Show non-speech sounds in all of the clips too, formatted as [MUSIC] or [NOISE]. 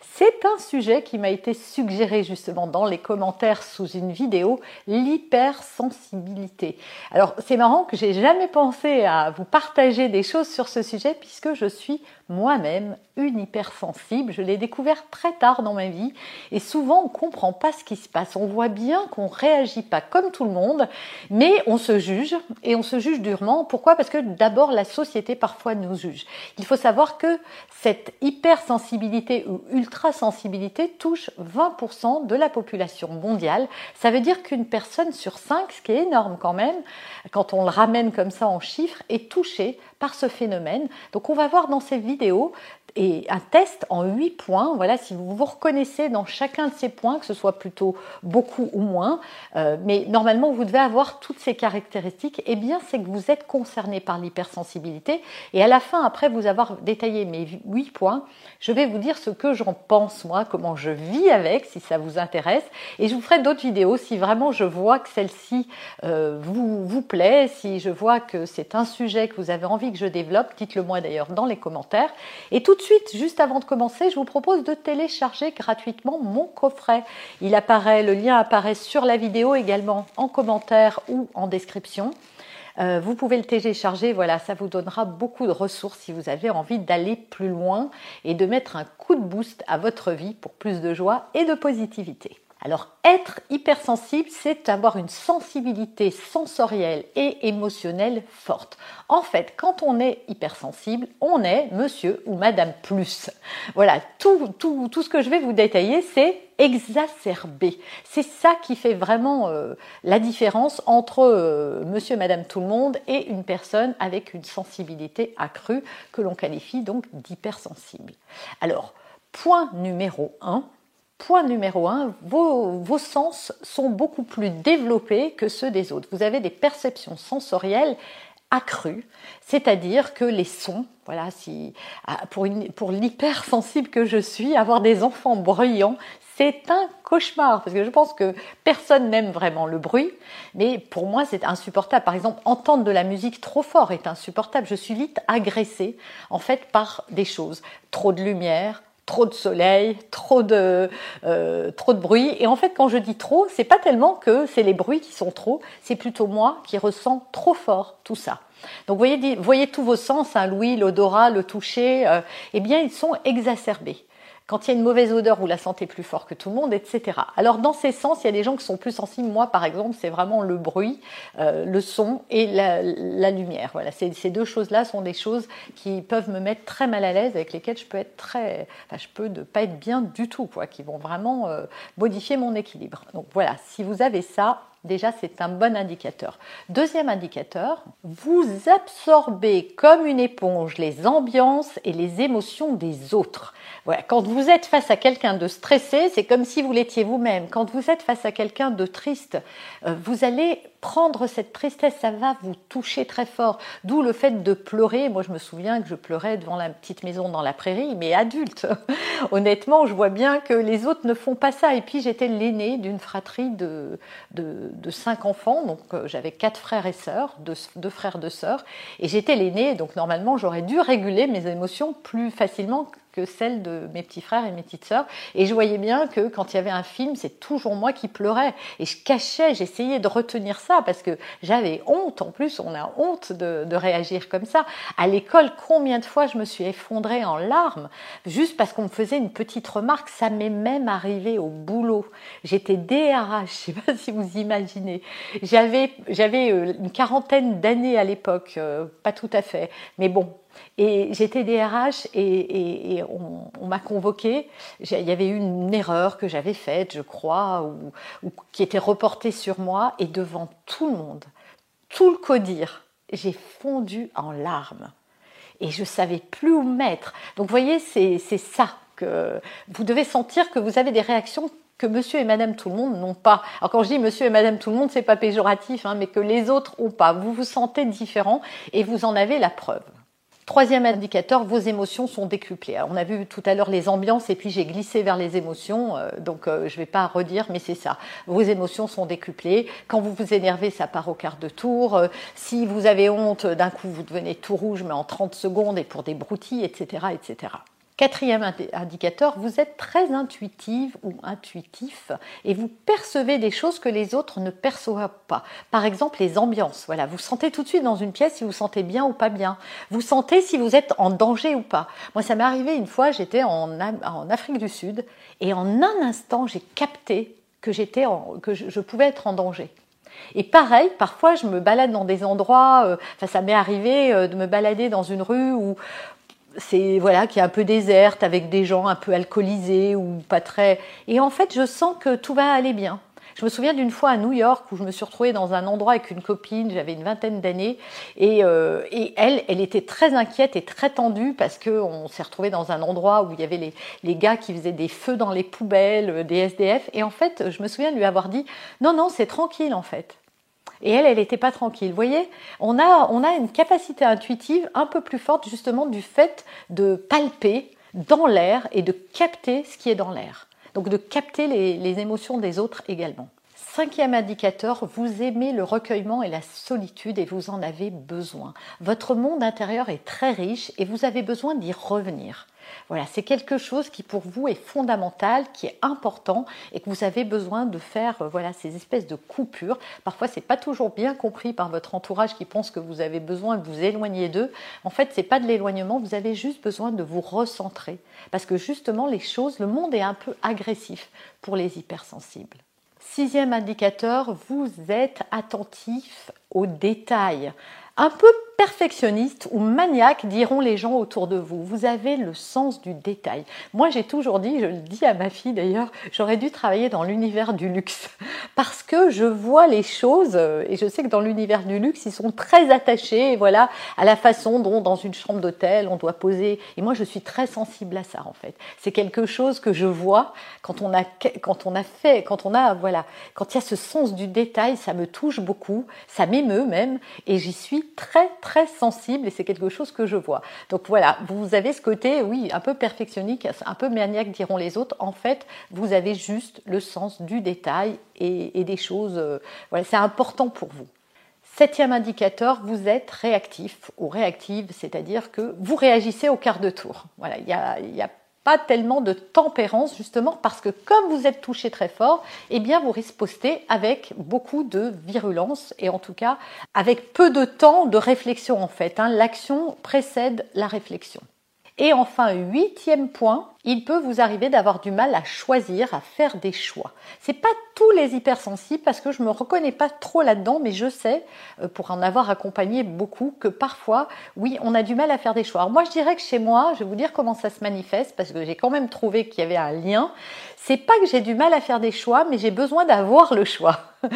C'est un sujet qui m'a été suggéré justement dans les commentaires sous une vidéo, l'hypersensibilité. Alors c'est marrant que j'ai jamais pensé à vous partager des choses sur ce sujet puisque je suis moi-même une hypersensible. Je l'ai découvert très tard dans ma vie et souvent on comprend pas ce qui se passe. On voit bien qu'on réagit pas comme tout le monde, mais on se juge et on se juge durement. Pourquoi? Parce que d'abord la société parfois nous juge. Il faut savoir que cette hypersensibilité ou ultrasensibilité touche 20% de la population mondiale. Ça veut dire qu'une personne sur 5, ce qui est énorme quand même, quand on le ramène comme ça en chiffres, est touchée par ce phénomène. Donc on va voir dans ces vidéos et un test en 8 points. Voilà, si vous vous reconnaissez dans chacun de ces points, que ce soit plutôt beaucoup ou moins, euh, mais normalement vous devez avoir toutes ces caractéristiques, eh bien c'est que vous êtes concerné par l'hypersensibilité. Et à la fin, après vous avoir détaillé mes 8 points, je vais vous dire ce que j'en pense moi, comment je vis avec, si ça vous intéresse. Et je vous ferai d'autres vidéos si vraiment je vois que celle-ci euh, vous, vous plaît, si je vois que c'est un sujet que vous avez envie que je développe, dites-le moi d'ailleurs dans les commentaires. Et tout de suite, juste avant de commencer, je vous propose de télécharger gratuitement mon coffret. Il apparaît, le lien apparaît sur la vidéo également en commentaire ou en description. Euh, vous pouvez le télécharger, voilà, ça vous donnera beaucoup de ressources si vous avez envie d'aller plus loin et de mettre un coup de boost à votre vie pour plus de joie et de positivité. Alors être hypersensible, c'est avoir une sensibilité sensorielle et émotionnelle forte. En fait, quand on est hypersensible, on est monsieur ou madame plus. Voilà, tout, tout, tout ce que je vais vous détailler, c'est exacerbé. C'est ça qui fait vraiment euh, la différence entre euh, monsieur, madame, tout le monde et une personne avec une sensibilité accrue que l'on qualifie donc d'hypersensible. Alors, point numéro 1, Point numéro un, vos, sens sont beaucoup plus développés que ceux des autres. Vous avez des perceptions sensorielles accrues, c'est-à-dire que les sons, voilà, si, ah, pour, pour l'hypersensible que je suis, avoir des enfants bruyants, c'est un cauchemar, parce que je pense que personne n'aime vraiment le bruit, mais pour moi c'est insupportable. Par exemple, entendre de la musique trop fort est insupportable. Je suis vite agressée, en fait, par des choses. Trop de lumière, trop de soleil, trop de, euh, trop de bruit. Et en fait, quand je dis trop, c'est pas tellement que c'est les bruits qui sont trop, c'est plutôt moi qui ressens trop fort tout ça. Donc voyez, voyez tous vos sens, hein, l'ouïe, l'odorat, le toucher, euh, eh bien ils sont exacerbés quand il y a une mauvaise odeur, vous la sentez plus fort que tout le monde, etc. Alors dans ces sens, il y a des gens qui sont plus sensibles. Moi, par exemple, c'est vraiment le bruit, euh, le son et la, lumière. Voilà, ces, deux choses-là sont des choses qui peuvent me mettre très mal à l'aise, avec lesquelles je peux être très, enfin, je peux ne pas être bien du tout, quoi, qui vont vraiment euh, modifier mon équilibre. Donc voilà, si vous avez ça, Déjà, c'est un bon indicateur. Deuxième indicateur, vous absorbez comme une éponge les ambiances et les émotions des autres. Voilà, quand vous êtes face à quelqu'un de stressé, c'est comme si vous l'étiez vous-même. Quand vous êtes face à quelqu'un de triste, euh, vous allez prendre cette tristesse, ça va vous toucher très fort. D'où le fait de pleurer. Moi, je me souviens que je pleurais devant la petite maison dans la prairie, mais adulte. [LAUGHS] Honnêtement, je vois bien que les autres ne font pas ça. Et puis, j'étais l'aînée d'une fratrie de, de, cinq enfants. Donc, euh, j'avais quatre frères et sœurs, deux, deux frères, deux sœurs. Et j'étais l'aînée. Donc, normalement, j'aurais dû réguler mes émotions plus facilement que celle de mes petits frères et mes petites sœurs. Et je voyais bien que quand il y avait un film, c'est toujours moi qui pleurais. Et je cachais, j'essayais de retenir ça parce que j'avais honte. En plus, on a honte de, réagir comme ça. À l'école, combien de fois je me suis effondrée en larmes juste parce qu'on me faisait une petite remarque. Ça m'est même arrivé au boulot. J'étais DRH, je sais pas [LAUGHS] si vous imaginez. J'avais, j'avais euh, une quarantaine d'années à l'époque, euh, pas tout à fait. Mais bon, Et j'étais DRH et, on, m'a convoqué. Il y avait eu une erreur que j'avais faite, je crois, ou, qui était reportée sur moi. Et devant tout le monde, tout le codir, j'ai fondu en larmes. Et je savais plus où mettre. Donc vous voyez, c'est ça que vous devez sentir que vous avez des réactions que monsieur et madame tout le monde n'ont pas. Alors quand je dis monsieur et madame tout le monde, c'est pas péjoratif, hein, mais que les autres ont pas. Vous vous sentez différent et vous en avez la preuve. Troisième indicateur, vos émotions sont décuplées. on a vu tout à l'heure les ambiances et puis j'ai glissé vers les émotions, euh, donc euh, je ne vais pas redire, mais c'est ça. Vos émotions sont décuplées. Quand vous vous énervez, ça part au quart de tour. Euh, si vous avez honte, d'un coup, vous devenez tout rouge, mais en 30 secondes et pour des broutilles, etc., etc. Quatrième indicateur, vous êtes très intuitive ou intuitif et vous percevez des choses que les autres ne perçoivent pas. Par exemple, les ambiances. Voilà, vous sentez tout de suite dans une pièce si vous sentez bien ou pas bien. Vous sentez si vous êtes en danger ou pas. Moi, ça m'est arrivé une fois, j'étais en, Afrique du Sud et en un instant, j'ai capté que j'étais, que je, pouvais être en danger. Et pareil, parfois je me balade dans des endroits, euh, enfin ça m'est arrivé euh, de me balader dans une rue où, c'est voilà qui est un peu déserte avec des gens un peu alcoolisés ou pas très. Et en fait je sens que tout va aller bien. Je me souviens d'une fois à New York où je me suis retrouvée dans un endroit avec une copine, j'avais une vingtaine d'années, et, euh, et, elle, elle était très inquiète et très tendue parce qu'on s'est retrouvé dans un endroit où il y avait les, les, gars qui faisaient des feux dans les poubelles, des SDF, et en fait, je me souviens de lui avoir dit, non, non, c'est tranquille en fait. Et elle, elle n'était pas tranquille. Vous voyez, on a, on a une capacité intuitive un peu plus forte justement du fait de palper dans l'air et de capter ce qui est dans l'air. Donc de capter les, les émotions des autres également. Cinquième indicateur, vous aimez le recueillement et la solitude et vous en avez besoin. Votre monde intérieur est très riche et vous avez besoin d'y revenir. Voilà, c'est quelque chose qui pour vous est fondamental, qui est important et que vous avez besoin de faire euh, voilà, ces espèces de coupures. Parfois, c'est pas toujours bien compris par votre entourage qui pense que vous avez besoin de vous éloigner d'eux. En fait, c'est pas de l'éloignement, vous avez juste besoin de vous recentrer parce que justement les choses, le monde est un peu agressif pour les hypersensibles. Sixième indicateur, vous êtes attentif aux détails. Un peu perfectionniste ou maniaque, diront les gens autour de vous. Vous avez le sens du détail. Moi, j'ai toujours dit, je le dis à ma fille d'ailleurs, j'aurais dû travailler dans l'univers du luxe [LAUGHS] parce que je vois les choses et je sais que dans l'univers du luxe, ils sont très attachés, voilà, à la façon dont dans une chambre d'hôtel on doit poser. Et moi, je suis très sensible à ça en fait. C'est quelque chose que je vois quand on a quand on a fait, quand on a voilà, quand il y a ce sens du détail, ça me touche beaucoup, ça m'émeut même, et j'y suis très très très sensible et c'est quelque chose que je vois. Donc voilà, vous avez ce côté, oui, un peu perfectionniste, un peu maniaque diront les autres. En fait, vous avez juste le sens du détail et, des choses. Euh, voilà, c'est important pour vous. Septième indicateur, vous êtes réactif ou réactive, c'est-à-dire que vous réagissez au quart de tour. Voilà, il y a, y a pas tellement de tempérance justement parce que comme vous êtes touché très fort, eh bien vous rispostez avec beaucoup de virulence et en tout cas avec peu de temps de réflexion en fait. Hein. L'action précède la réflexion. Et enfin, huitième point, il peut vous arriver d'avoir du mal à choisir, à faire des choix. C'est pas tous les hypersensibles parce que je me reconnais pas trop là-dedans, mais je sais, euh, pour en avoir accompagné beaucoup, que parfois, oui, on a du mal à faire des choix. Alors moi, je dirais que chez moi, je vais vous dire comment ça se manifeste parce que j'ai quand même trouvé qu'il y avait un lien. C'est pas que j'ai du mal à faire des choix, mais j'ai besoin d'avoir le choix. [LAUGHS]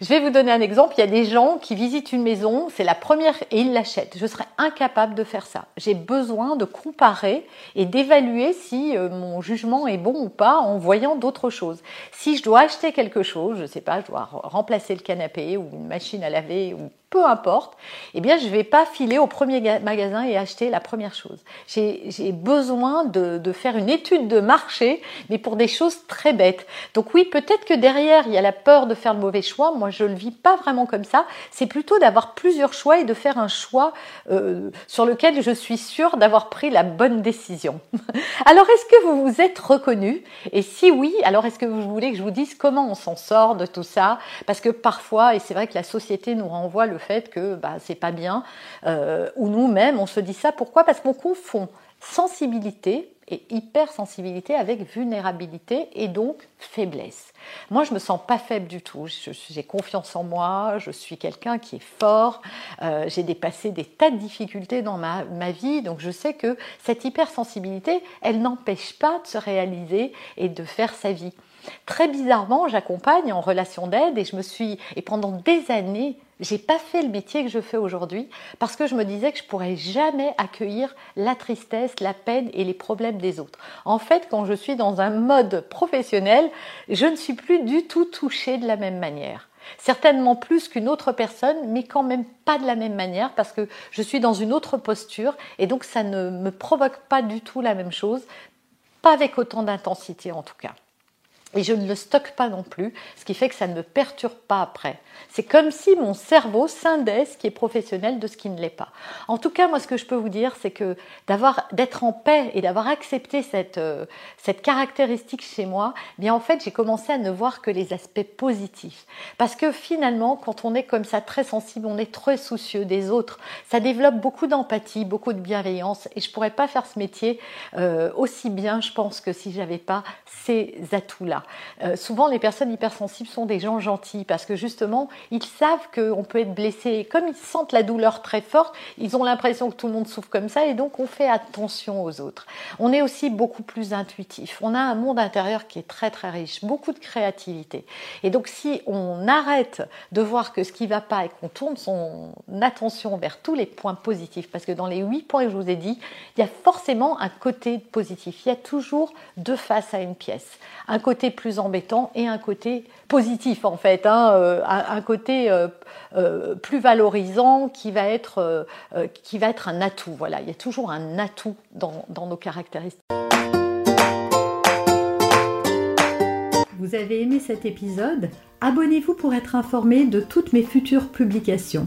Je vais vous donner un exemple. Il y a des gens qui visitent une maison, c'est la première et ils l'achètent. Je serais incapable de faire ça. J'ai besoin de comparer et d'évaluer si euh, mon jugement est bon ou pas en voyant d'autres choses. Si je dois acheter quelque chose, je sais pas, je dois remplacer le canapé ou une machine à laver ou peu importe, eh bien, je ne vais pas filer au premier magasin et acheter la première chose. J'ai besoin de, de, faire une étude de marché, mais pour des choses très bêtes. Donc oui, peut-être que derrière, il y a la peur de faire le mauvais choix. Moi, je le vis pas vraiment comme ça. C'est plutôt d'avoir plusieurs choix et de faire un choix euh, sur lequel je suis sûre d'avoir pris la bonne décision. [LAUGHS] alors, est-ce que vous vous êtes reconnu Et si oui, alors est-ce que vous voulez que je vous dise comment on s'en sort de tout ça? Parce que parfois, et c'est vrai que la société nous renvoie le fait que bah, c'est pas bien, euh, ou nous-mêmes, on se dit ça. Pourquoi? Parce qu'on confond sensibilité et hypersensibilité avec vulnérabilité et donc faiblesse. Moi, je me sens pas faible du tout. J'ai confiance en moi, je suis quelqu'un qui est fort, euh, j'ai dépassé des tas de difficultés dans ma, ma vie, donc je sais que cette hypersensibilité, elle n'empêche pas de se réaliser et de faire sa vie. Très bizarrement, j'accompagne en relation d'aide et je me suis et pendant des années, j'ai pas fait le métier que je fais aujourd'hui parce que je me disais que je pourrais jamais accueillir la tristesse, la peine et les problèmes des autres. En fait, quand je suis dans un mode professionnel, je ne suis plus du tout touchée de la même manière. Certainement plus qu'une autre personne, mais quand même pas de la même manière parce que je suis dans une autre posture et donc ça ne me provoque pas du tout la même chose, pas avec autant d'intensité en tout cas et je ne le stocke pas non plus, ce qui fait que ça ne me perturbe pas après. C'est comme si mon cerveau scindait ce qui est professionnel de ce qui ne l'est pas. En tout cas, moi, ce que je peux vous dire, c'est que d'avoir, d'être en paix et d'avoir accepté cette, euh, cette caractéristique chez moi, eh bien en fait, j'ai commencé à ne voir que les aspects positifs. Parce que finalement, quand on est comme ça très sensible, on est très soucieux des autres. Ça développe beaucoup d'empathie, beaucoup de bienveillance, et je pourrais pas faire ce métier euh, aussi bien, je pense, que si j'avais pas ces atouts-là. Euh, souvent, les personnes hypersensibles sont des gens gentils parce que justement, ils savent qu'on peut être blessé. comme ils sentent la douleur très forte, ils ont l'impression que tout le monde souffre comme ça et donc on fait attention aux autres. On est aussi beaucoup plus intuitif. On a un monde intérieur qui est très très riche, beaucoup de créativité. Et donc, si on arrête de voir que ce qui va pas et qu'on tourne son attention vers tous les points positifs, parce que dans les huit points que je vous ai dit, il y a forcément un côté positif. Il y a toujours deux faces à une pièce. Un côté plus embêtant et un côté positif en fait, hein, euh, un côté euh, euh, plus valorisant qui va, être, qui va être un atout. Voilà, il y a toujours un atout dans, dans nos caractéristiques. Vous avez aimé cet épisode? Abonnez-vous pour être informé de toutes mes futures publications.